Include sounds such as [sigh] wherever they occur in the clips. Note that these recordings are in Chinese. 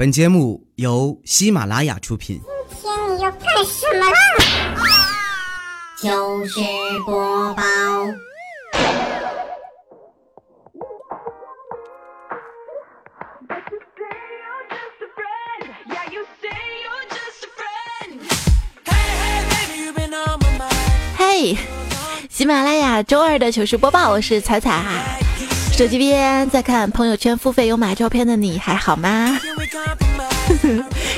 本节目由喜马拉雅出品。今天你要干什么啦？糗事播报。嘿，喜马拉雅周二的糗事播报，我是彩彩。手机边在看朋友圈付费有买照片的你还好吗？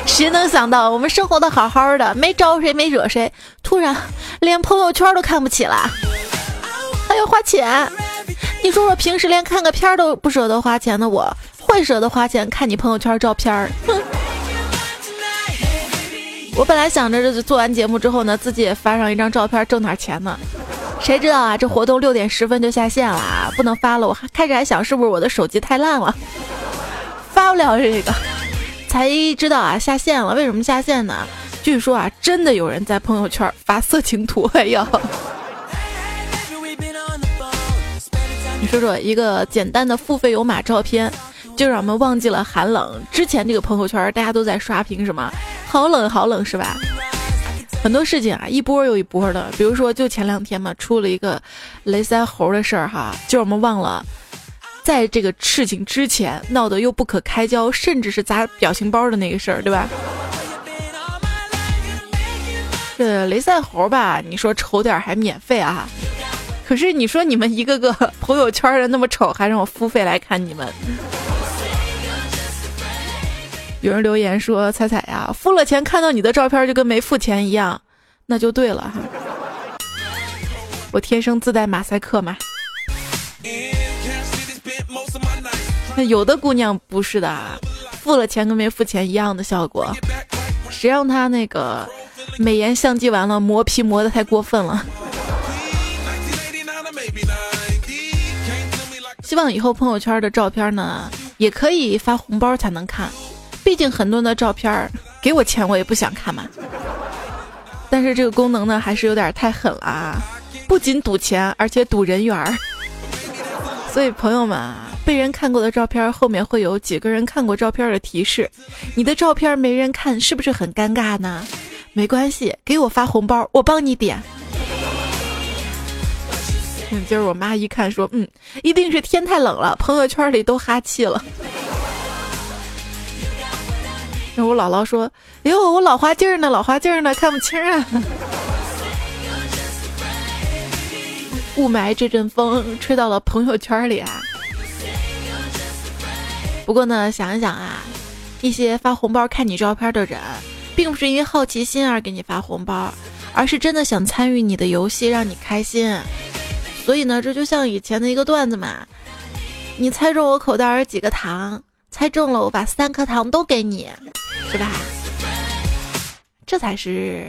谁能想到我们生活的好好的，没招谁没惹谁，突然连朋友圈都看不起了，还要花钱。你说说，平时连看个片都不舍得花钱的我，会舍得花钱看你朋友圈照片？[laughs] 我本来想着这做完节目之后呢，自己也发上一张照片挣点钱呢。谁知道啊，这活动六点十分就下线了，啊不能发了。我还开始还想是不是我的手机太烂了，发不了这个。才知道啊，下线了。为什么下线呢？据说啊，真的有人在朋友圈发色情图。哎呀，你说说，一个简单的付费有码照片，就让我们忘记了寒冷。之前这个朋友圈大家都在刷屏什么？好冷，好冷，是吧？很多事情啊，一波又一波的。比如说，就前两天嘛，出了一个雷腮猴的事儿哈，就我们忘了。在这个事情之前闹得又不可开交，甚至是砸表情包的那个事儿，对吧？这雷赛猴吧，你说丑点还免费啊？可是你说你们一个个朋友圈的那么丑，还让我付费来看你们？有人留言说：“彩彩呀，付了钱看到你的照片就跟没付钱一样，那就对了哈。我天生自带马赛克嘛。”那有的姑娘不是的，付了钱跟没付钱一样的效果。谁让她那个美颜相机完了磨皮磨的太过分了。希望以后朋友圈的照片呢，也可以发红包才能看。毕竟很多人的照片给我钱我也不想看嘛。但是这个功能呢，还是有点太狠了啊！不仅赌钱，而且赌人缘儿。所以朋友们啊。被人看过的照片后面会有几个人看过照片的提示，你的照片没人看是不是很尴尬呢？没关系，给我发红包，我帮你点。今儿我妈一看说，嗯，一定是天太冷了，朋友圈里都哈气了。我姥姥说，哎呦，我老花镜呢，老花镜呢，看不清啊。雾霾这阵风吹到了朋友圈里啊。不过呢，想一想啊，一些发红包看你照片的人，并不是因为好奇心而给你发红包，而是真的想参与你的游戏，让你开心。所以呢，这就像以前的一个段子嘛，你猜中我口袋有几个糖，猜中了我把三颗糖都给你，是吧？这才是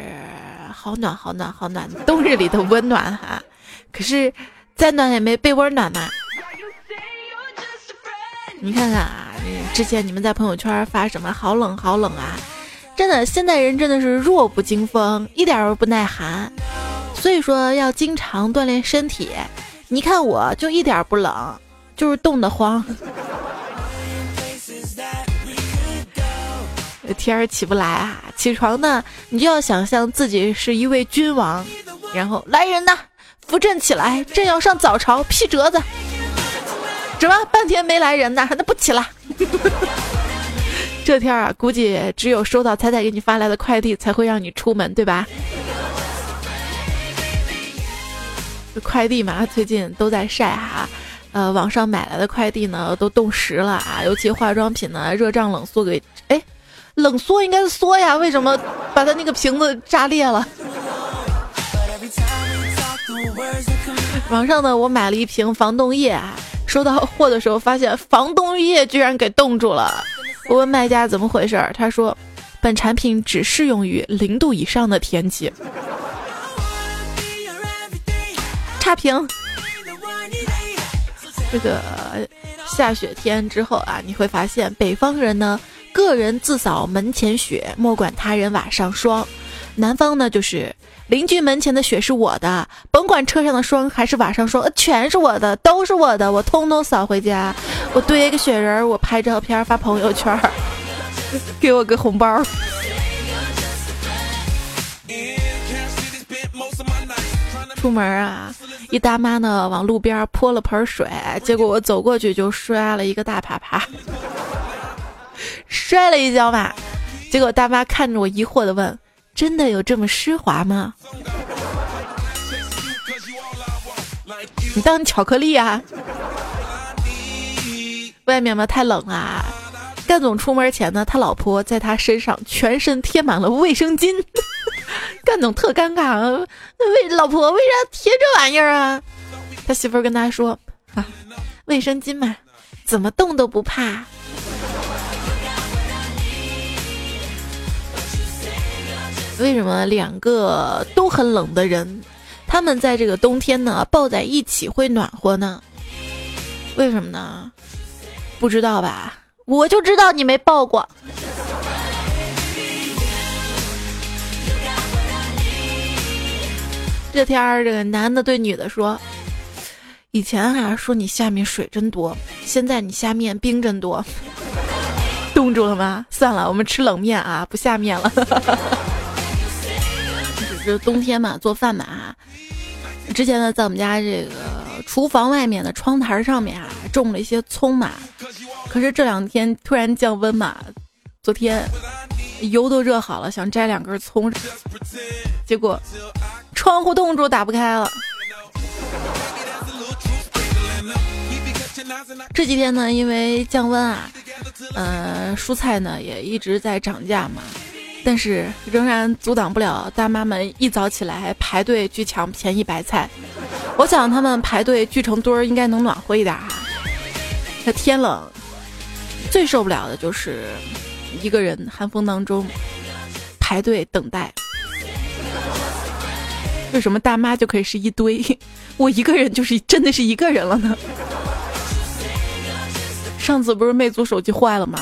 好暖好暖好暖，冬日里的温暖哈。可是再暖也没被窝暖嘛。你看看啊，之前你们在朋友圈发什么“好冷好冷啊”，真的，现代人真的是弱不禁风，一点都不耐寒。所以说要经常锻炼身体。你看我就一点不冷，就是冻得慌。天儿起不来啊，起床呢，你就要想象自己是一位君王，然后来人呐，扶朕起来，朕要上早朝，批折子。什么？半天没来人呢？那不起了。[laughs] 这天儿啊，估计只有收到彩彩给你发来的快递，才会让你出门，对吧？快递嘛，最近都在晒哈。呃，网上买来的快递呢，都冻实了啊。尤其化妆品呢，热胀冷缩给哎，冷缩应该是缩呀，为什么把它那个瓶子炸裂了？网上呢，我买了一瓶防冻液啊。收到货的时候，发现防冻液居然给冻住了。我问卖家怎么回事儿，他说：“本产品只适用于零度以上的天气。”差评。这个下雪天之后啊，你会发现北方人呢，个人自扫门前雪，莫管他人瓦上霜。南方呢，就是。邻居门前的雪是我的，甭管车上的霜还是瓦上霜，全是我的，都是我的，我通通扫回家。我堆一个雪人，我拍照片发朋友圈。[laughs] 给我个红包。出门啊，一大妈呢往路边泼了盆水，结果我走过去就摔了一个大啪啪，摔了一跤嘛。结果大妈看着我疑惑的问：“真的有这么湿滑吗？”你当巧克力啊？外面嘛太冷啊。干总出门前呢，他老婆在他身上全身贴满了卫生巾。[laughs] 干总特尴尬，为老婆为啥贴这玩意儿啊？他媳妇儿跟他说：“啊，卫生巾嘛，怎么动都不怕。”为什么两个都很冷的人？他们在这个冬天呢，抱在一起会暖和呢？为什么呢？不知道吧？我就知道你没抱过。这天儿，这个男的对女的说：“以前啊，说你下面水真多，现在你下面冰真多，冻住了吗？算了，我们吃冷面啊，不下面了。”这冬天嘛，做饭嘛。之前呢，在我们家这个厨房外面的窗台上面啊，种了一些葱嘛。可是这两天突然降温嘛，昨天油都热好了，想摘两根葱，结果窗户冻住，打不开了。这几天呢，因为降温啊，呃，蔬菜呢也一直在涨价嘛。但是仍然阻挡不了大妈们一早起来排队去抢便宜白菜。我想他们排队聚成堆儿，应该能暖和一点哈。这天冷，最受不了的就是一个人寒风当中排队等待。为什么大妈就可以是一堆，我一个人就是真的是一个人了呢？上次不是魅族手机坏了吗？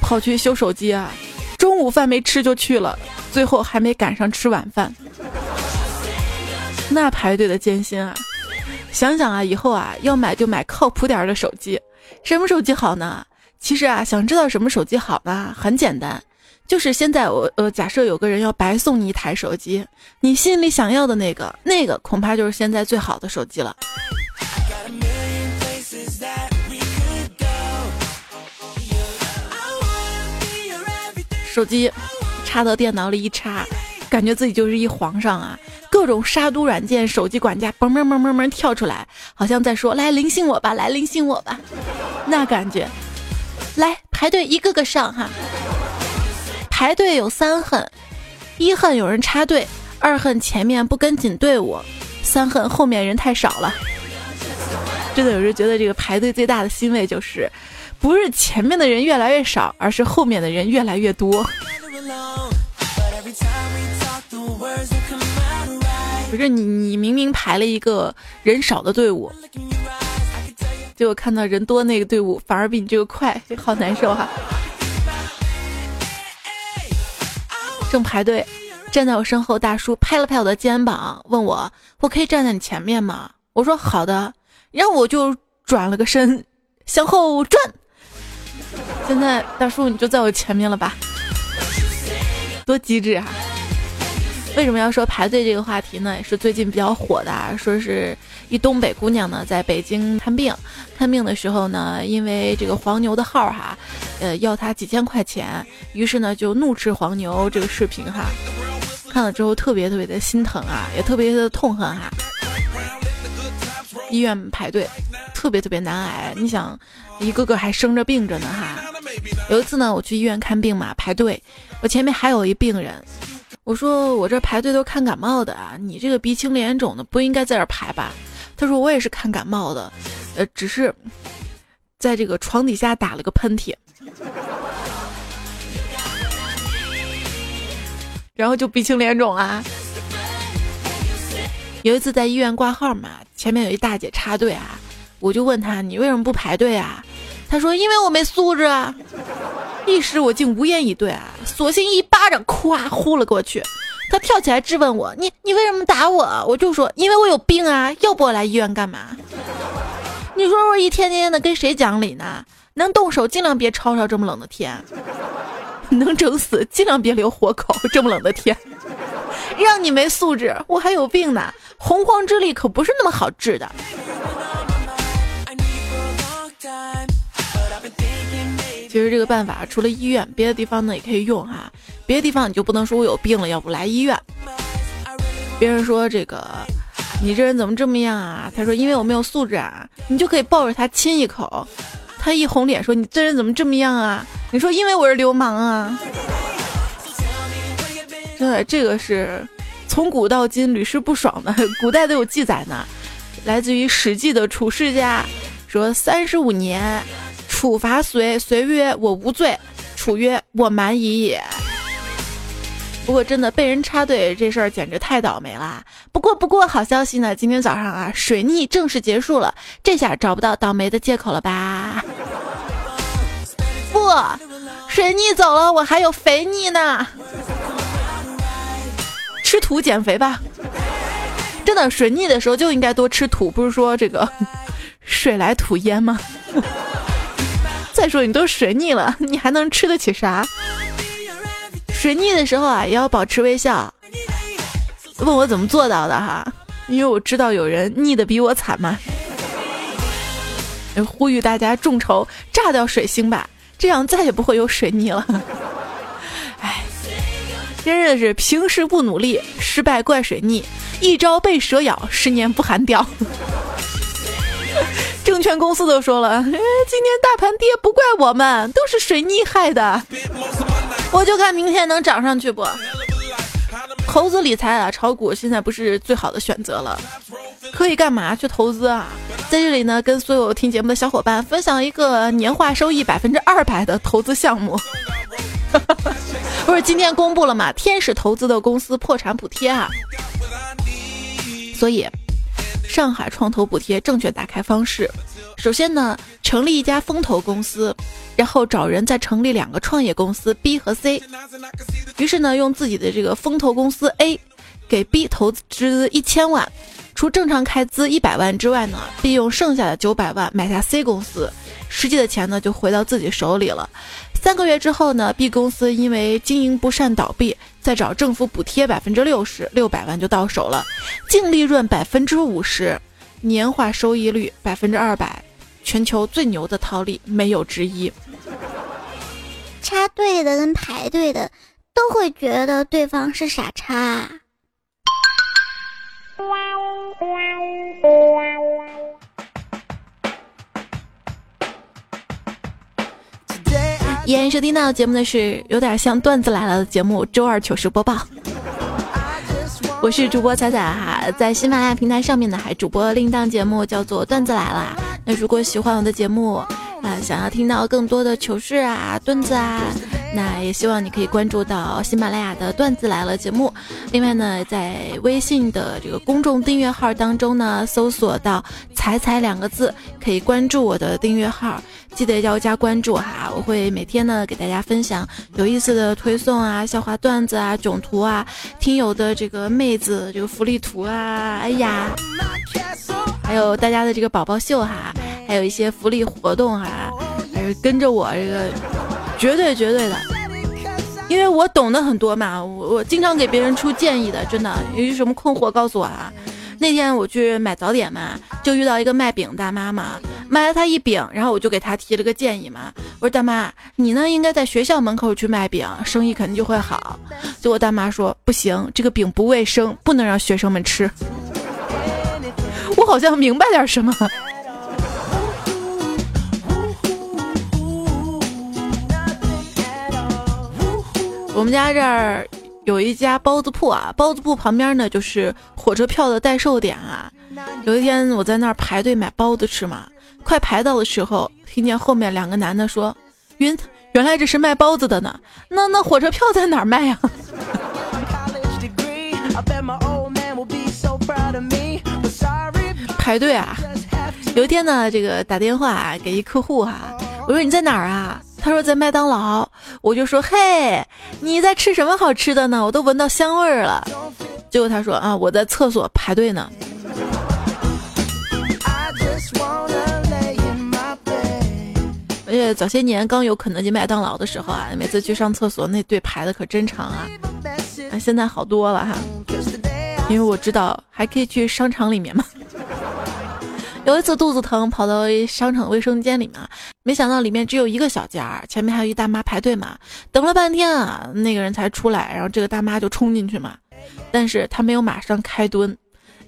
跑去修手机啊。中午饭没吃就去了，最后还没赶上吃晚饭，那排队的艰辛啊！想想啊，以后啊要买就买靠谱点的手机。什么手机好呢？其实啊，想知道什么手机好呢？很简单，就是现在我呃，假设有个人要白送你一台手机，你心里想要的那个，那个恐怕就是现在最好的手机了。手机插到电脑里一插，感觉自己就是一皇上啊！各种杀毒软件、手机管家嘣嘣嘣嘣嘣跳出来，好像在说：“来灵性我吧，来灵性我吧。”那感觉，来排队一个个上哈。排队有三恨：一恨有人插队，二恨前面不跟紧队伍，三恨后面人太少了。真的有时觉得这个排队最大的欣慰就是。不是前面的人越来越少，而是后面的人越来越多。不是你，你明明排了一个人少的队伍，结果看到人多那个队伍反而比你这个快，好难受哈。正排队，站在我身后大叔拍了拍我的肩膀，问我：“我可以站在你前面吗？”我说：“好的。”然后我就转了个身，向后转。现在大叔你就在我前面了吧？多机智啊！为什么要说排队这个话题呢？也是最近比较火的，说是一东北姑娘呢在北京看病，看病的时候呢，因为这个黄牛的号哈，呃要她几千块钱，于是呢就怒斥黄牛。这个视频哈，看了之后特别特别的心疼啊，也特别的痛恨哈。医院排队特别特别难挨，你想。一个个还生着病着呢哈，有一次呢，我去医院看病嘛，排队，我前面还有一病人，我说我这排队都看感冒的啊，你这个鼻青脸肿的不应该在这排吧？他说我也是看感冒的，呃，只是在这个床底下打了个喷嚏，然后就鼻青脸肿啊。有一次在医院挂号嘛，前面有一大姐插队啊。我就问他，你为什么不排队啊？他说，因为我没素质啊。一时我竟无言以对啊，索性一巴掌咵呼了过去。他跳起来质问我，你你为什么打我？我就说，因为我有病啊，要不我来医院干嘛？你说我一天天的跟谁讲理呢？能动手尽量别吵吵这么冷的天。能整死尽量别留活口。这么冷的天，让你没素质，我还有病呢。洪荒之力可不是那么好治的。其实这个办法除了医院，别的地方呢也可以用哈。别的地方你就不能说我有病了，要不来医院。别人说这个，你这人怎么这么样啊？他说因为我没有素质啊。你就可以抱着他亲一口，他一红脸说你这人怎么这么样啊？你说因为我是流氓啊。真的，这个是从古到今屡试不爽的，古代都有记载呢。来自于《史记》的处世家说三十五年。处罚随随曰：“我无罪。”楚曰：“我蛮夷也。”不过真的被人插队这事儿简直太倒霉了。不过不过好消息呢，今天早上啊，水逆正式结束了，这下找不到倒霉的借口了吧？不，水逆走了，我还有肥逆呢。吃土减肥吧。真的，水逆的时候就应该多吃土，不是说这个 [laughs] 水来土淹吗？再说你都水逆了，[laughs] 你还能吃得起啥？水逆的时候啊，也要保持微笑。问我怎么做到的哈？因为我知道有人逆的比我惨嘛。呼吁大家众筹炸掉水星吧，这样再也不会有水逆了。哎，真的是平时不努力，失败怪水逆，一朝被蛇咬，十年不寒掉。证券公司都说了，[laughs] 哎今天大盘跌不怪我们，都是水逆害的。我就看明天能涨上去不？投资理财啊，炒股现在不是最好的选择了。可以干嘛去投资啊？在这里呢，跟所有听节目的小伙伴分享一个年化收益百分之二百的投资项目。[laughs] 不是今天公布了吗？天使投资的公司破产补贴啊。所以。上海创投补贴正确打开方式，首先呢，成立一家风投公司，然后找人再成立两个创业公司 B 和 C。于是呢，用自己的这个风投公司 A 给 B 投资一千万，除正常开支一百万之外呢，B 用剩下的九百万买下 C 公司，实际的钱呢就回到自己手里了。三个月之后呢，B 公司因为经营不善倒闭，再找政府补贴百分之六十，六百万就到手了，净利润百分之五十，年化收益率百分之二百，全球最牛的套利没有之一。插队的跟排队的都会觉得对方是傻叉。依然收听到节目的是有点像段子来了的节目，周二糗事播报。我是主播彩彩哈，在喜马拉雅平台上面呢，还主播另一档节目叫做段子来了。那如果喜欢我的节目啊，想要听到更多的糗事啊、段子啊。那也希望你可以关注到喜马拉雅的段子来了节目，另外呢，在微信的这个公众订阅号当中呢，搜索到“彩彩”两个字，可以关注我的订阅号，记得要加关注哈，我会每天呢给大家分享有意思的推送啊、笑话段子啊、囧图啊、听友的这个妹子这个福利图啊，哎呀，还有大家的这个宝宝秀哈，还有一些福利活动哈，还是跟着我这个。绝对绝对的，因为我懂得很多嘛，我我经常给别人出建议的，真的，有什么困惑告诉我啊。那天我去买早点嘛，就遇到一个卖饼大妈嘛，买了她一饼，然后我就给她提了个建议嘛，我说大妈，你呢应该在学校门口去卖饼，生意肯定就会好。结果大妈说不行，这个饼不卫生，不能让学生们吃。我好像明白点什么。我们家这儿有一家包子铺啊，包子铺旁边呢就是火车票的代售点啊。有一天我在那儿排队买包子吃嘛，快排到的时候，听见后面两个男的说：“晕，原来这是卖包子的呢。”那那火车票在哪儿卖呀？[laughs] 排队啊！有一天呢，这个打电话给一客户哈，我说你在哪儿啊？他说在麦当劳，我就说嘿，你在吃什么好吃的呢？我都闻到香味儿了。结果他说啊，我在厕所排队呢。而且早些年刚有肯德基、麦当劳的时候啊，每次去上厕所那队排的可真长啊。啊，现在好多了哈，因为我知道还可以去商场里面嘛。有一次肚子疼，跑到商场卫生间里面，没想到里面只有一个小间儿，前面还有一大妈排队嘛，等了半天啊，那个人才出来，然后这个大妈就冲进去嘛，但是她没有马上开蹲，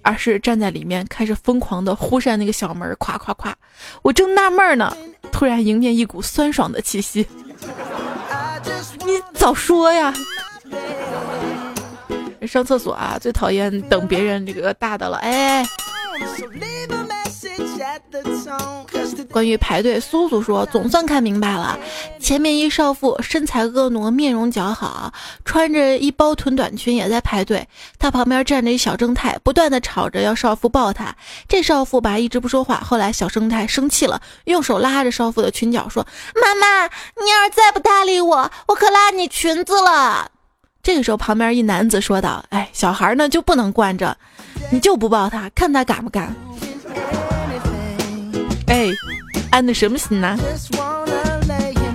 而是站在里面开始疯狂的呼扇那个小门，咵咵咵，我正纳闷呢，突然迎面一股酸爽的气息，你早说呀！上厕所啊，最讨厌等别人这个大的了，哎。关于排队，苏苏说总算看明白了。前面一少妇身材婀娜，面容姣好，穿着一包臀短裙也在排队。她旁边站着一小正太，不断的吵着要少妇抱她。这少妇吧一直不说话。后来小正太生气了，用手拉着少妇的裙角说：“妈妈，你要是再不搭理我，我可拉你裙子了。”这个时候旁边一男子说道：“哎，小孩呢就不能惯着，你就不抱他，看他敢不敢。”安的什么心呢？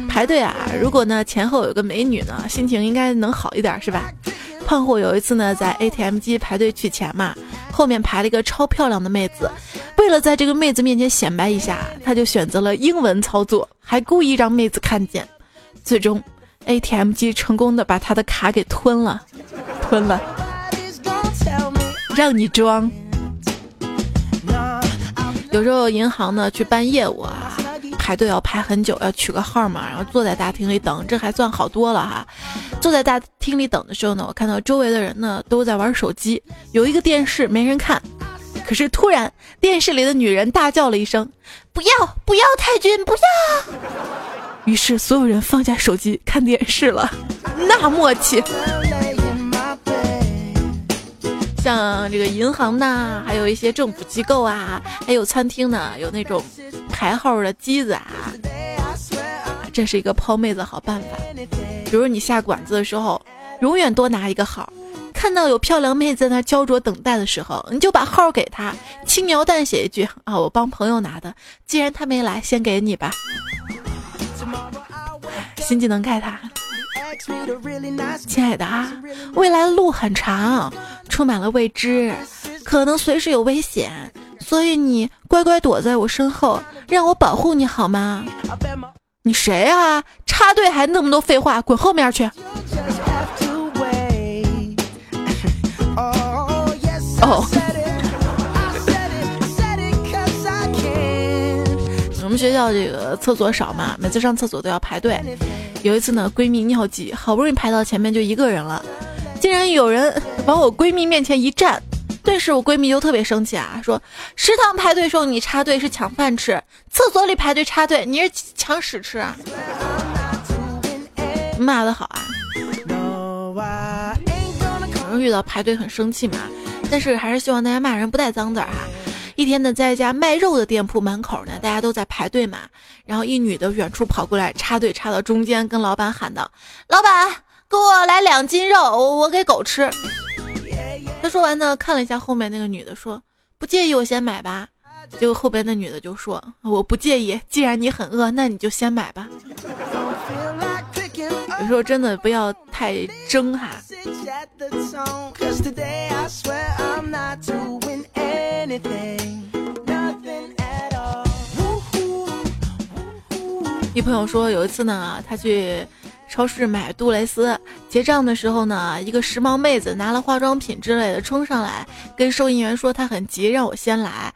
排队啊！如果呢前后有个美女呢，心情应该能好一点，是吧？胖虎有一次呢在 ATM 机排队取钱嘛，后面排了一个超漂亮的妹子，为了在这个妹子面前显摆一下，他就选择了英文操作，还故意让妹子看见，最终 ATM 机成功的把他的卡给吞了，吞了，让你装。有时候银行呢去办业务啊，排队要排很久，要取个号嘛，然后坐在大厅里等，这还算好多了哈。坐在大厅里等的时候呢，我看到周围的人呢都在玩手机，有一个电视没人看，可是突然电视里的女人大叫了一声：“不要不要太君不要！”于是所有人放下手机看电视了，那默契。像这个银行呐，还有一些政府机构啊，还有餐厅呢，有那种排号的机子啊，这是一个泡妹子好办法。比如你下馆子的时候，永远多拿一个号，看到有漂亮妹子在那焦灼等待的时候，你就把号给她，轻描淡写一句啊，我帮朋友拿的，既然他没来，先给你吧。新技能盖他。亲爱的啊，未来的路很长，充满了未知，可能随时有危险，所以你乖乖躲在我身后，让我保护你好吗？你谁啊？插队还那么多废话，滚后面去！哦。我们学校这个厕所少嘛，每次上厕所都要排队。有一次呢，闺蜜尿急，好不容易排到前面，就一个人了，竟然有人往我闺蜜面前一站，顿时我闺蜜就特别生气啊，说食堂排队时候你插队是抢饭吃，厕所里排队插队你是抢屎吃啊！骂的好啊！可能遇到排队很生气嘛，但是还是希望大家骂人不带脏字儿哈。一天呢，在一家卖肉的店铺门口呢，大家都在排队嘛。然后一女的远处跑过来，插队插到中间，跟老板喊道：“老板，给我来两斤肉，我给狗吃。”他说完呢，看了一下后面那个女的，说：“不介意我先买吧。”结果后边那女的就说：“我不介意，既然你很饿，那你就先买吧。”有时候真的不要太争哈。一朋友说，有一次呢，他去超市买杜蕾斯，结账的时候呢，一个时髦妹子拿了化妆品之类的冲上来，跟收银员说她很急，让我先来。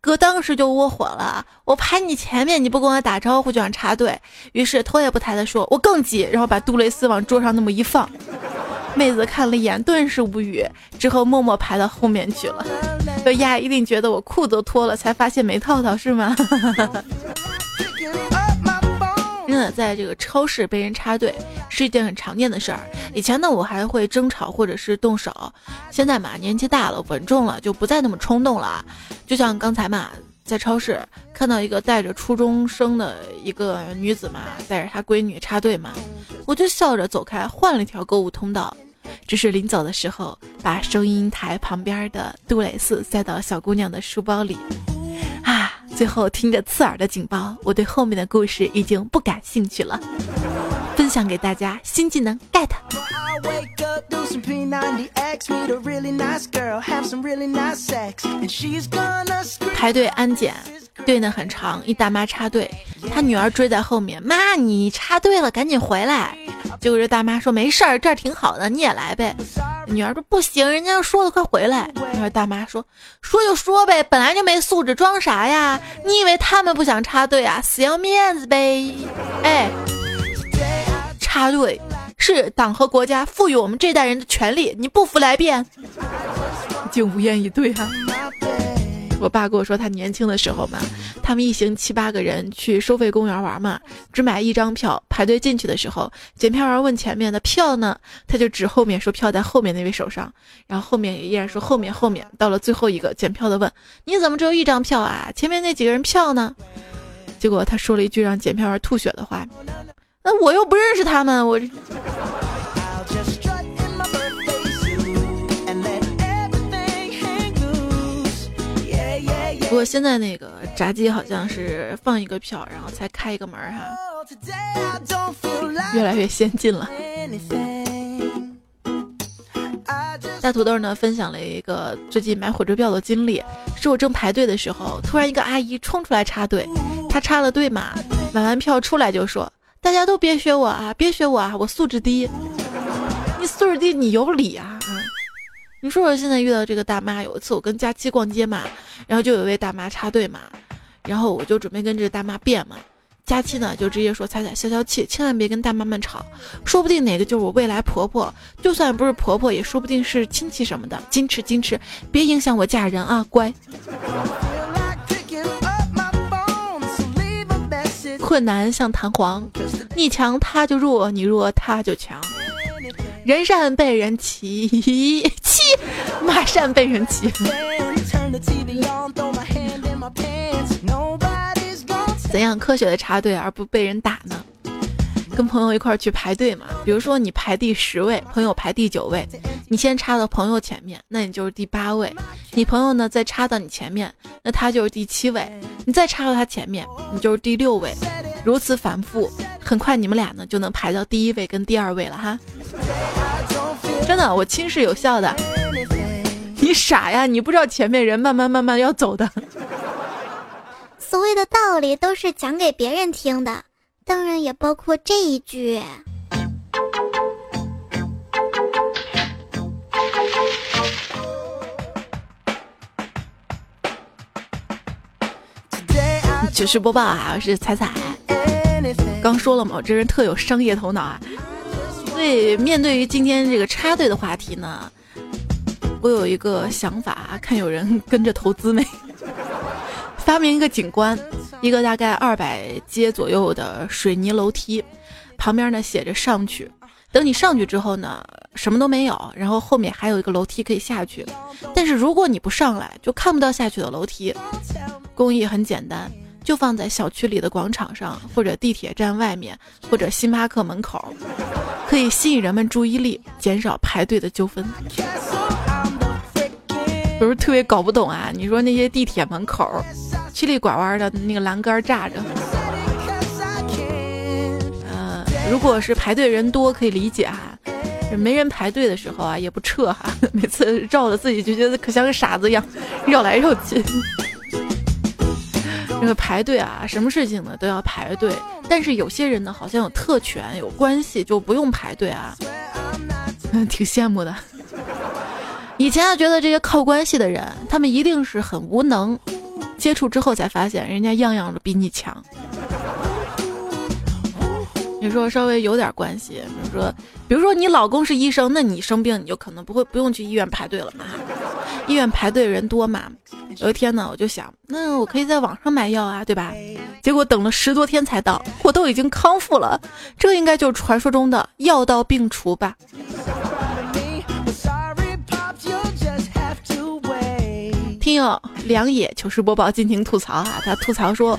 哥当时就窝火了，我排你前面，你不跟我打招呼就想插队，于是头也不抬的说，我更急，然后把杜蕾斯往桌上那么一放。妹子看了一眼，顿时无语，之后默默排到后面去了。这丫一定觉得我裤子脱了，才发现没套套是吗？真 [laughs] 的，在这个超市被人插队是一件很常见的事儿。以前呢，我还会争吵或者是动手，现在嘛，年纪大了，稳重了，就不再那么冲动了。就像刚才嘛，在超市看到一个带着初中生的一个女子嘛，带着她闺女插队嘛，我就笑着走开，换了一条购物通道。只是临走的时候，把收银台旁边的杜蕾斯塞到小姑娘的书包里，啊，最后听着刺耳的警报，我对后面的故事已经不感兴趣了。分享给大家新技能 get。排队安检，队呢很长，一大妈插队，她女儿追在后面，妈你插队了，赶紧回来。结果这大妈说没事儿，这儿挺好的，你也来呗。女儿说不行，人家说了快回来。然后大妈说说就说呗，本来就没素质，装啥呀？你以为他们不想插队啊？死要面子呗。哎。插队是党和国家赋予我们这代人的权利，你不服来辩，竟无言以对啊！我爸跟我说，他年轻的时候嘛，他们一行七八个人去收费公园玩嘛，只买一张票，排队进去的时候，检票员问前面的票呢，他就指后面说票在后面那位手上，然后后面也依然说后面后面，到了最后一个检票的问，你怎么只有一张票啊？前面那几个人票呢？结果他说了一句让检票员吐血的话。那我又不认识他们，我。不过现在那个闸机好像是放一个票，然后才开一个门哈，越来越先进了。大土豆呢分享了一个最近买火车票的经历，是我正排队的时候，突然一个阿姨冲出来插队，她插了队嘛，买完票出来就说。大家都别学我啊！别学我啊！我素质低。你素质低，你有理啊！你说说现在遇到这个大妈，有一次我跟佳期逛街嘛，然后就有一位大妈插队嘛，然后我就准备跟这个大妈辩嘛，佳期呢就直接说：“彩彩消消气，千万别跟大妈们吵，说不定哪个就是我未来婆婆，就算不是婆婆，也说不定是亲戚什么的，矜持矜持，别影响我嫁人啊，乖。”困难像弹簧，你强他就弱，你弱他就强。人善被人欺，欺马善被人欺。怎样科学的插队而不被人打呢？跟朋友一块去排队嘛，比如说你排第十位，朋友排第九位，你先插到朋友前面，那你就是第八位。你朋友呢再插到你前面，那他就是第七位。你再插到他前面，你就是第六位。如此反复，很快你们俩呢就能排到第一位跟第二位了哈。真的，我亲是有效的。[laughs] 你傻呀？你不知道前面人慢慢慢慢要走的。所谓的道理都是讲给别人听的。当然也包括这一句。糗事播报啊，我是彩彩。刚说了嘛，我这人特有商业头脑啊。所以面对于今天这个插队的话题呢，我有一个想法，看有人跟着投资没？[laughs] 发明一个景观。一个大概二百阶左右的水泥楼梯，旁边呢写着“上去”。等你上去之后呢，什么都没有，然后后面还有一个楼梯可以下去。但是如果你不上来，就看不到下去的楼梯。工艺很简单，就放在小区里的广场上，或者地铁站外面，或者星巴克门口，可以吸引人们注意力，减少排队的纠纷。不是特别搞不懂啊？你说那些地铁门口？曲里拐弯的那个栏杆炸着，呃，如果是排队人多可以理解哈，没人排队的时候啊也不撤哈，[laughs] 每次绕着自己就觉得可像个傻子一样，绕来绕去。[laughs] 这个排队啊，什么事情呢都要排队，但是有些人呢好像有特权有关系就不用排队啊，嗯，[laughs] 挺羡慕的。以前啊觉得这些靠关系的人，他们一定是很无能。接触之后才发现，人家样样都比你强。你说稍微有点关系，比如说，比如说你老公是医生，那你生病你就可能不会不用去医院排队了嘛。医院排队人多嘛。有一天呢，我就想，那我可以在网上买药啊，对吧？结果等了十多天才到，我都已经康复了。这应该就是传说中的药到病除吧。听友梁野糗事播报尽情吐槽啊！他吐槽说：“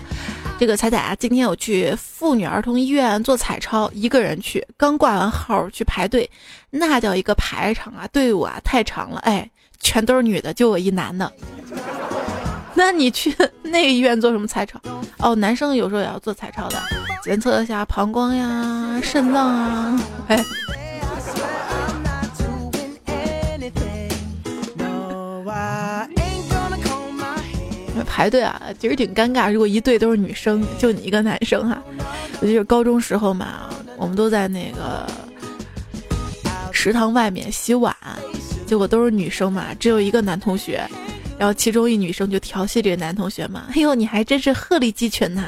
这个彩彩啊，今天我去妇女儿童医院做彩超，一个人去，刚挂完号去排队，那叫一个排场啊，队伍啊太长了，哎，全都是女的，就我一男的。[laughs] 那你去 [laughs] 那个医院做什么彩超？哦，男生有时候也要做彩超的，检测一下膀胱呀、肾脏啊。哎，排队啊，其实挺尴尬。如果一队都是女生，就你一个男生哈。我记得高中时候嘛，我们都在那个食堂外面洗碗，结果都是女生嘛，只有一个男同学。然后其中一女生就调戏这个男同学嘛，哎呦，你还真是鹤立鸡群呐！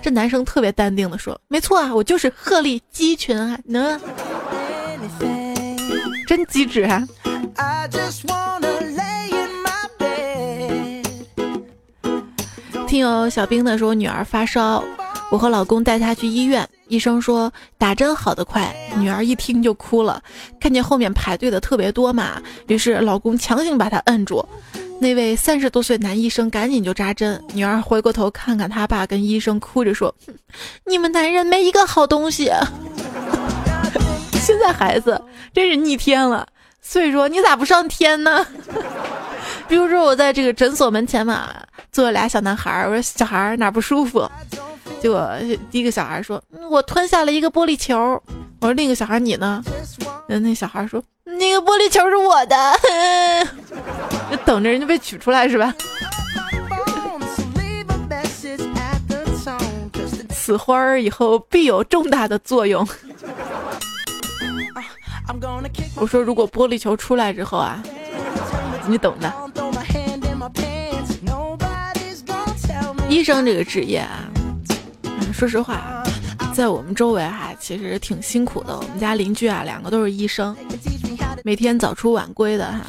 这男生特别淡定的说：“没错啊，我就是鹤立鸡群啊，能，真机智啊！”听友小兵的说，女儿发烧，我和老公带她去医院，医生说打针好得快，女儿一听就哭了，看见后面排队的特别多嘛，于是老公强行把她摁住。那位三十多岁男医生赶紧就扎针，女儿回过头看看他爸，跟医生哭着说：“你们男人没一个好东西。[laughs] ”现在孩子真是逆天了，所以说你咋不上天呢？[laughs] 比如说我在这个诊所门前嘛，坐俩小男孩儿，我说小孩哪不舒服？结果第一个小孩说：“我吞下了一个玻璃球。”我说另一个小孩你呢？那小孩说：“那个玻璃球是我的。[laughs] ”就等着人家被取出来是吧？此花儿以后必有重大的作用。我说如果玻璃球出来之后啊，你等着。医生这个职业啊，说实话，在我们周围哈，其实挺辛苦的。我们家邻居啊，两个都是医生，每天早出晚归的哈。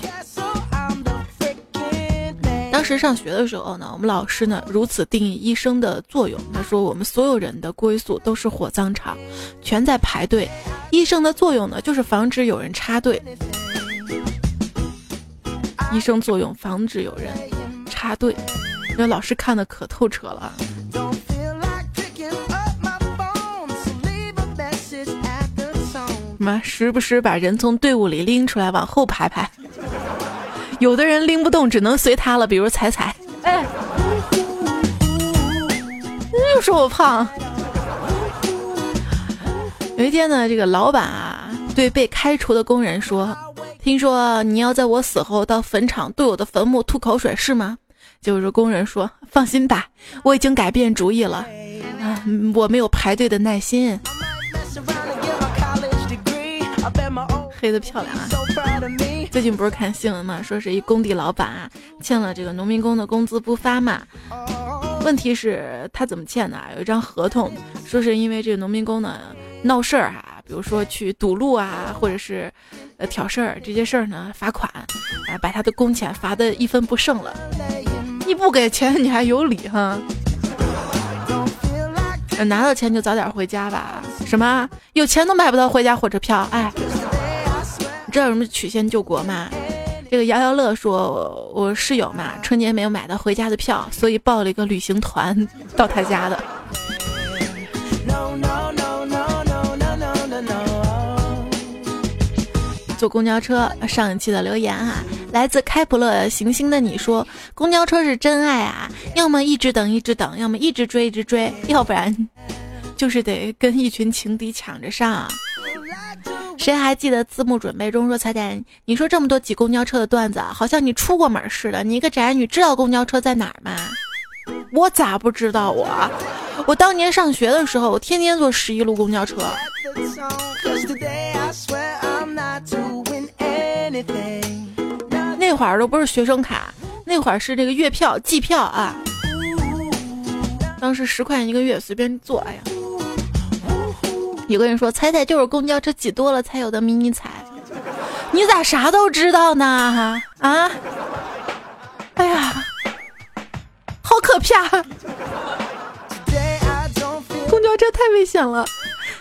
当时上学的时候呢，我们老师呢如此定义医生的作用。他说，我们所有人的归宿都是火葬场，全在排队。医生的作用呢，就是防止有人插队。医生作用防止有人插队。那老师看的可透彻了。什么？时不时把人从队伍里拎出来往后排排。有的人拎不动，只能随他了，比如彩彩。哎，又说我胖。有一天呢，这个老板啊，对被开除的工人说：“听说你要在我死后到坟场对我的坟墓吐口水，是吗？”就是工人说：“放心吧，我已经改变主意了。啊，我没有排队的耐心。”黑的漂亮啊！最近不是看新闻嘛，说是一工地老板啊欠了这个农民工的工资不发嘛。问题是，他怎么欠的？有一张合同，说是因为这个农民工呢闹事儿哈，比如说去堵路啊，或者是呃挑事儿，这些事儿呢罚款，啊把他的工钱罚的一分不剩了。你不给钱，你还有理哈？拿到钱就早点回家吧。什么？有钱都买不到回家火车票？哎。你知道什么曲线救国吗？这个摇摇乐说，我室友嘛，春节没有买到回家的票，所以报了一个旅行团到他家的。坐公交车，上一期的留言哈，来自开普勒行星的你说，公交车是真爱啊，要么一直等一直等，要么一直追一直追，要不然就是得跟一群情敌抢着上。谁还记得字幕准备中说彩彩，你说这么多挤公交车的段子，好像你出过门似的。你一个宅女知道公交车在哪儿吗？我咋不知道我？我当年上学的时候，我天天坐十一路公交车。会儿都不是学生卡，那会儿是这个月票、季票啊。当时十块钱一个月，随便坐，哎呀。有个人说：“彩彩就是公交车挤多了才有的迷你彩。”你咋啥都知道呢？啊！哎呀，好可怕！公交车太危险了。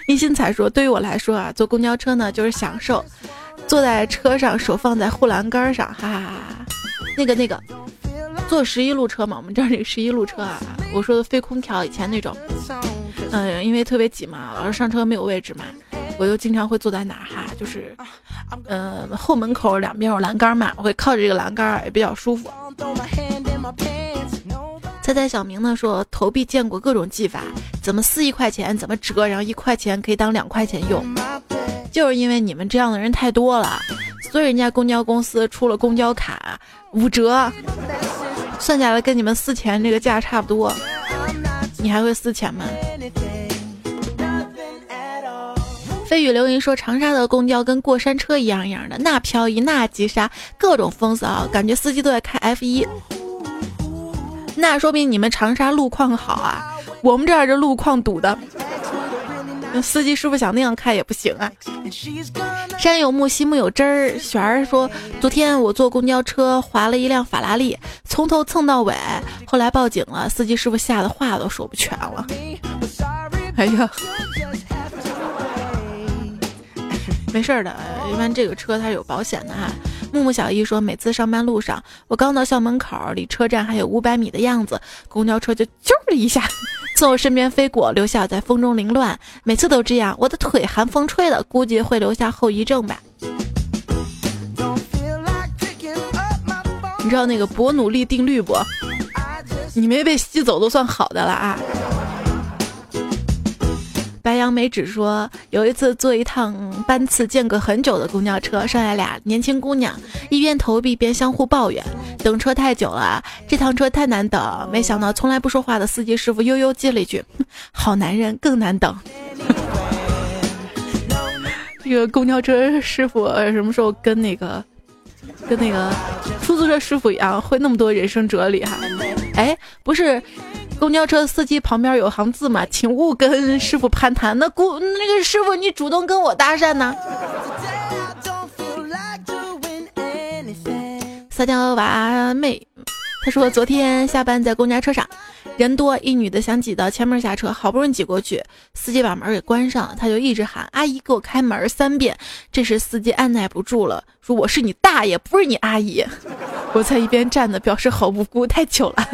一心彩说：“对于我来说啊，坐公交车呢就是享受，坐在车上手放在护栏杆上，哈哈哈。那个那个，坐十一路车嘛，我们这儿这个十一路车啊，我说的非空调，以前那种。”嗯，因为特别挤嘛，老是上车没有位置嘛，我就经常会坐在哪儿哈，就是，嗯，后门口两边有栏杆嘛，我会靠着这个栏杆也比较舒服。猜猜小明呢说投币见过各种技法，怎么撕一块钱，怎么折，然后一块钱可以当两块钱用，就是因为你们这样的人太多了，所以人家公交公司出了公交卡五折，算下来跟你们四钱这个价差不多。你还会四钱吗？飞雨流云说长沙的公交跟过山车一样一样的，那漂移那急刹，各种风骚，感觉司机都在开 F 一。那说明你们长沙路况好啊，我们这儿这路况堵的，司机师傅想那样开也不行啊。山有木，溪木有枝儿。璇儿说，昨天我坐公交车划了一辆法拉利，从头蹭到尾，后来报警了，司机师傅吓得话都说不全了。哎呀，没事儿的，一般这个车它是有保险的哈。木木小艺说：“每次上班路上，我刚到校门口，离车站还有五百米的样子，公交车就啾的一下 [laughs] 从我身边飞过，留下在风中凌乱。每次都这样，我的腿寒风吹的，估计会留下后遗症吧。”你知道那个伯努利定律不？你没被吸走都算好的了啊。白杨梅只说，有一次坐一趟班次间隔很久的公交车，上来俩年轻姑娘，一边投币边相互抱怨，等车太久了，这趟车太难等。没想到从来不说话的司机师傅悠悠接了一句：“好男人更难等。[laughs] ”这个公交车师傅什么时候跟那个跟那个出租车师傅一样，会那么多人生哲理哈？哎，不是。公交车司机旁边有行字嘛，请勿跟师傅攀谈。那姑那个师傅，你主动跟我搭讪呢？撒娇娃妹，他说昨天下班在公交车上，人多，一女的想挤到前门下车，好不容易挤过去，司机把门给关上了，他就一直喊阿姨给我开门三遍。这时司机按耐不住了，说我是你大爷，不是你阿姨。[laughs] 我在一边站着，表示好无辜，太糗了。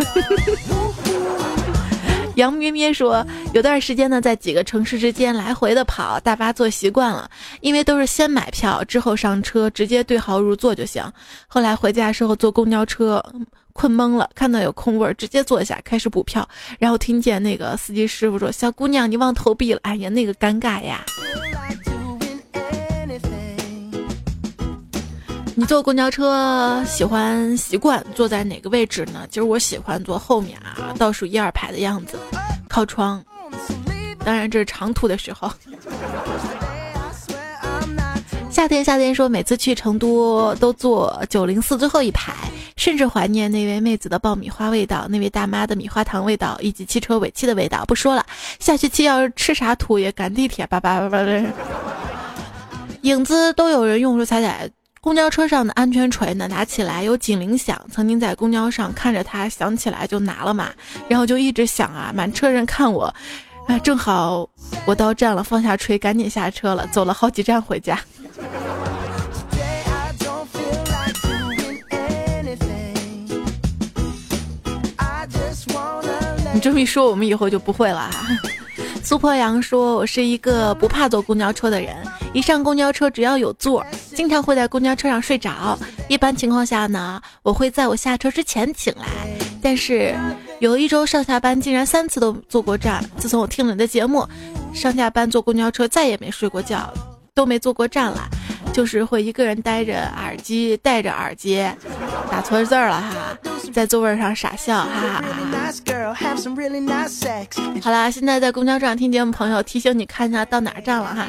[laughs] 杨咩咩说，有段时间呢，在几个城市之间来回的跑，大巴坐习惯了，因为都是先买票之后上车，直接对号入座就行。后来回家时候坐公交车，困懵了，看到有空位儿，直接坐下开始补票，然后听见那个司机师傅说：“小姑娘，你忘投币了。”哎呀，那个尴尬呀！你坐公交车喜欢习惯坐在哪个位置呢？其实我喜欢坐后面啊，倒数一二排的样子，靠窗。当然这是长途的时候。夏天夏天说每次去成都都坐九零四最后一排，甚至怀念那位妹子的爆米花味道，那位大妈的米花糖味道，以及汽车尾气的味道。不说了，下学期要是吃啥土也赶地铁，叭叭叭叭的。影子都有人用，说彩彩。公交车上的安全锤呢？拿起来有警铃响。曾经在公交上看着它响起来就拿了嘛，然后就一直响啊，满车人看我，[laughs] 啊，正好我到站了，放下锤，赶紧下车了，走了好几站回家。你这么一说，我们以后就不会了哈。[laughs] 苏破阳说：“我是一个不怕坐公交车的人，一上公交车只要有座，经常会在公交车上睡着。一般情况下呢，我会在我下车之前醒来。但是有一周上下班竟然三次都坐过站。自从我听了你的节目，上下班坐公交车再也没睡过觉，都没坐过站了。”就是会一个人戴着耳机，戴着耳机，打错字儿了哈，在座位上傻笑哈哈。好啦，现在在公交站听节目朋友提醒你看一下到哪站了哈。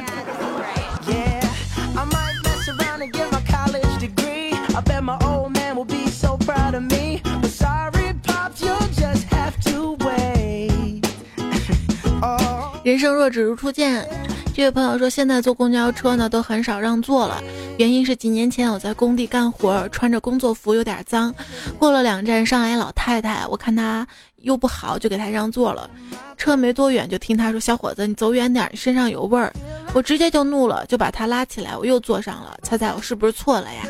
人生若只如初见。这位朋友说，现在坐公交车呢都很少让座了，原因是几年前我在工地干活，穿着工作服有点脏，过了两站上来老太太，我看她又不好，就给她让座了。车没多远，就听她说：“小伙子，你走远点，身上有味儿。”我直接就怒了，就把她拉起来，我又坐上了。猜猜我是不是错了呀？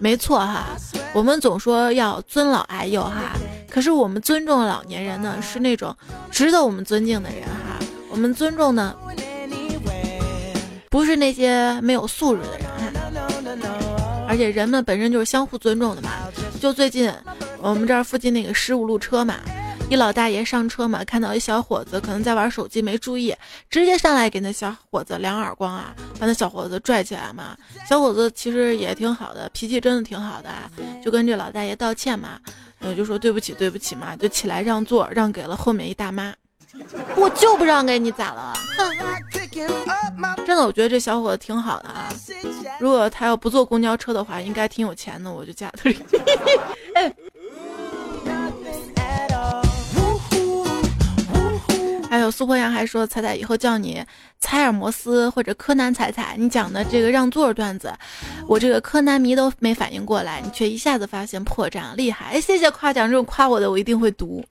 没错哈，我们总说要尊老爱幼哈，可是我们尊重老年人呢，是那种值得我们尊敬的人哈，我们尊重呢。不是那些没有素质的人，而且人们本身就是相互尊重的嘛。就最近，我们这儿附近那个十五路车嘛，一老大爷上车嘛，看到一小伙子可能在玩手机没注意，直接上来给那小伙子两耳光啊，把那小伙子拽起来嘛。小伙子其实也挺好的，脾气真的挺好的，就跟这老大爷道歉嘛，呃就说对不起对不起嘛，就起来让座，让给了后面一大妈。[laughs] 我就不让给你咋了？[laughs] 真的，我觉得这小伙子挺好的啊。如果他要不坐公交车的话，应该挺有钱的，我就嫁他。[laughs] 还有苏破阳还说彩彩以后叫你采尔摩斯或者柯南彩彩，你讲的这个让座段子，我这个柯南迷都没反应过来，你却一下子发现破绽，厉害！谢谢夸奖，这种夸我的我一定会读。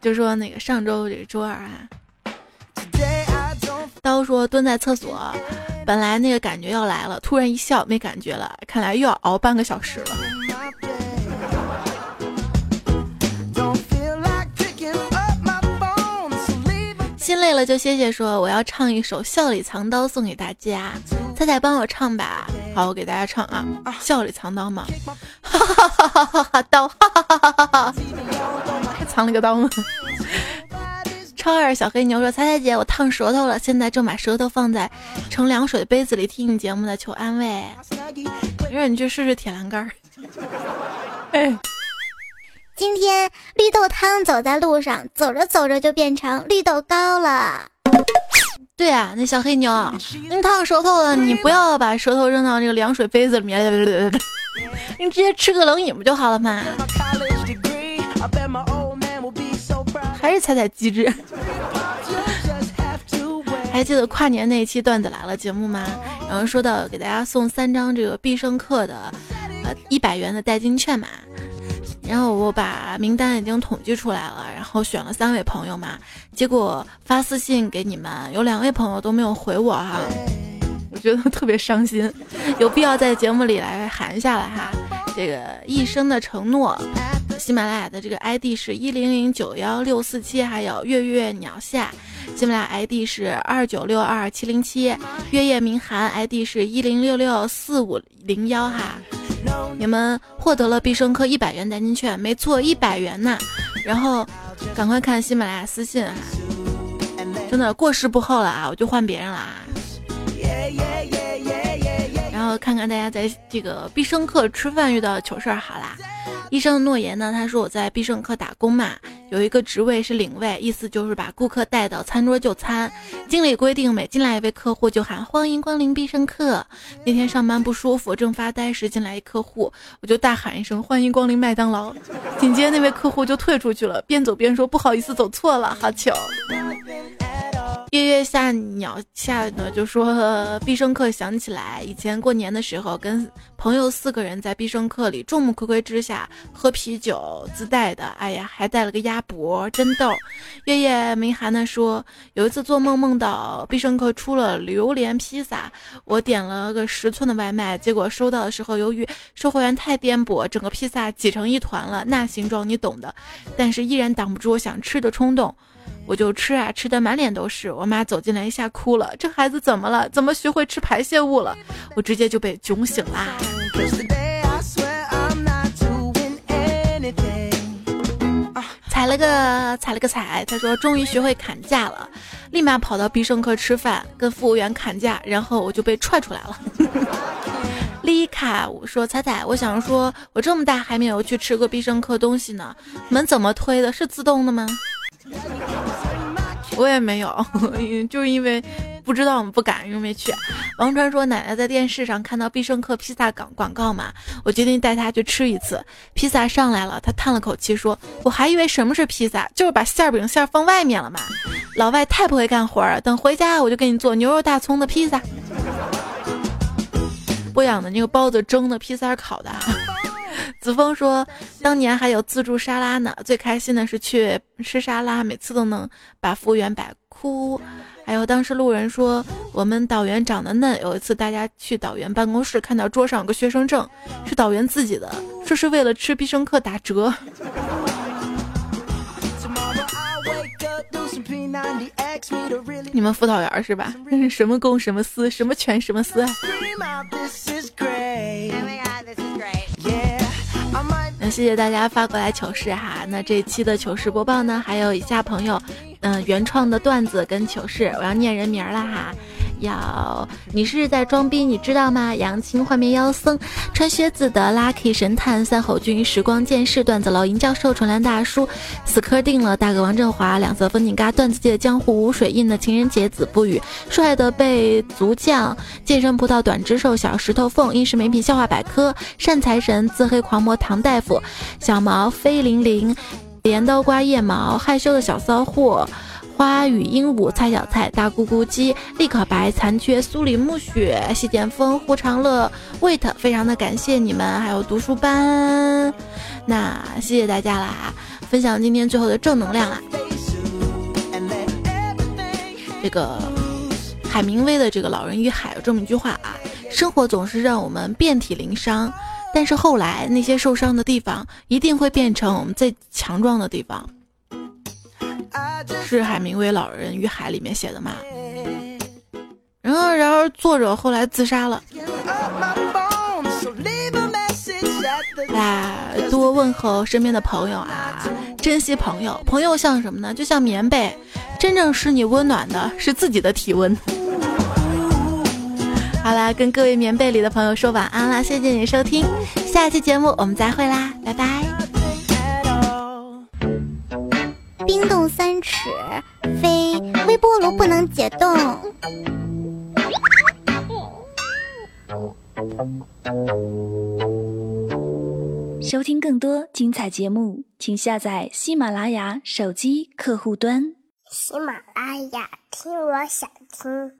就说那个上周这个周二啊，刀说蹲在厕所，本来那个感觉要来了，突然一笑没感觉了，看来又要熬半个小时了。心累了就歇歇，说我要唱一首《笑里藏刀》送给大家，菜菜帮我唱吧。好，我给大家唱啊，《笑里藏刀》嘛，[laughs] 哈哈哈哈哈哈刀，哈哈哈哈哈哈，还藏了个刀吗。[laughs] 超二小黑牛说：“彩彩姐，我烫舌头了，现在正把舌头放在盛凉水的杯子里听你节目呢，求安慰。没事，你去试试铁栏杆。[laughs] ”哎。今天绿豆汤走在路上，走着走着就变成绿豆糕了。对啊，那小黑牛，你烫舌头了，你不要把舌头扔到这个凉水杯子里面，[laughs] 你直接吃个冷饮不就好了吗？还是踩踩机智。[laughs] 还记得跨年那一期段子来了节目吗？然后说到给大家送三张这个必胜客的呃一百元的代金券嘛。然后我把名单已经统计出来了，然后选了三位朋友嘛，结果发私信给你们，有两位朋友都没有回我哈，我觉得特别伤心，有必要在节目里来喊一下了哈。这个一生的承诺，喜马拉雅的这个 ID 是一零零九幺六四七，还有月月鸟下，喜马拉雅 ID 是二九六二七零七，月夜明寒 ID 是一零六六四五零幺哈。你们获得了必胜客一百元代金券，没错，一百元呢。然后赶快看喜马拉雅私信，真的过时不候了啊，我就换别人了啊。然后看看大家在这个必胜客吃饭遇到的糗事儿，好啦。医生的诺言呢？他说我在必胜客打工嘛，有一个职位是领位，意思就是把顾客带到餐桌就餐。经理规定每进来一位客户就喊欢迎光临必胜客。那天上班不舒服，正发呆时进来一客户，我就大喊一声欢迎光临麦当劳。紧接那位客户就退出去了，边走边说不好意思走错了，好糗。月月下鸟下呢，就说必胜客想起来以前过年的时候，跟朋友四个人在必胜客里众目睽睽之下喝啤酒自带的，哎呀，还带了个鸭脖，真逗。月月没寒呢说，有一次做梦梦到必胜客出了榴莲披萨，我点了个十寸的外卖，结果收到的时候，由于售货员太颠簸，整个披萨挤成一团了，那形状你懂的，但是依然挡不住我想吃的冲动。我就吃啊，吃的满脸都是。我妈走进来一下哭了，这孩子怎么了？怎么学会吃排泄物了？我直接就被囧醒啦。踩了个踩了个踩，他说终于学会砍价了，立马跑到必胜客吃饭，跟服务员砍价，然后我就被踹出来了。[laughs] 丽卡我说彩彩，我想说，我这么大还没有去吃过必胜客东西呢，门怎么推的？是自动的吗？我也没有，[laughs] 就是因为不知道，我们不敢，因为没去。王川说，奶奶在电视上看到必胜客披萨广广告嘛，我决定带他去吃一次。披萨上来了，他叹了口气说：“我还以为什么是披萨，就是把馅饼馅放外面了嘛。”老外太不会干活了，等回家我就给你做牛肉大葱的披萨。[laughs] 不养的那个包子蒸的，披萨烤的。子枫说：“当年还有自助沙拉呢，最开心的是去吃沙拉，每次都能把服务员摆哭。还有当时路人说我们导员长得嫩，有一次大家去导员办公室，看到桌上有个学生证，是导员自己的，说是为了吃必胜客打折。你们辅导员是吧？[laughs] 什么公什么私，什么权什么私。”谢谢大家发过来糗事哈。那这期的糗事播报呢，还有以下朋友，嗯，原创的段子跟糗事，我要念人名了哈。要你是在装逼，你知道吗？杨青幻灭妖僧，穿靴子的 Lucky 神探，三吼君，时光剑士，段子楼银教授，纯蓝大叔，死磕定了，大哥王振华，两色风景嘎，段子界的江湖无水印的情人节，子不语，帅的被足将，健身葡萄短肢瘦，小石头缝，英式美品笑话百科，善财神，自黑狂魔唐大夫，小毛飞零零，镰刀刮腋毛，害羞的小骚货。花语鹦鹉，蔡小菜，大咕咕鸡，立可白，残缺，苏里暮雪，谢剑锋，胡长乐，wait，非常的感谢你们，还有读书班，那谢谢大家啦，分享今天最后的正能量啦。这个海明威的这个《老人与海》有这么一句话啊，生活总是让我们遍体鳞伤，但是后来那些受伤的地方一定会变成我们最强壮的地方。是海明威《老人与海》里面写的吗？然后，然而作者后来自杀了。来，多问候身边的朋友啊，珍惜朋友。朋友像什么呢？就像棉被，真正使你温暖的是自己的体温。[laughs] 好啦，跟各位棉被里的朋友说晚安啦，谢谢你收听，下期节目我们再会啦，拜拜。冰冻三尺，非微波炉不能解冻。收听更多精彩节目，请下载喜马拉雅手机客户端。喜马拉雅，听我想听。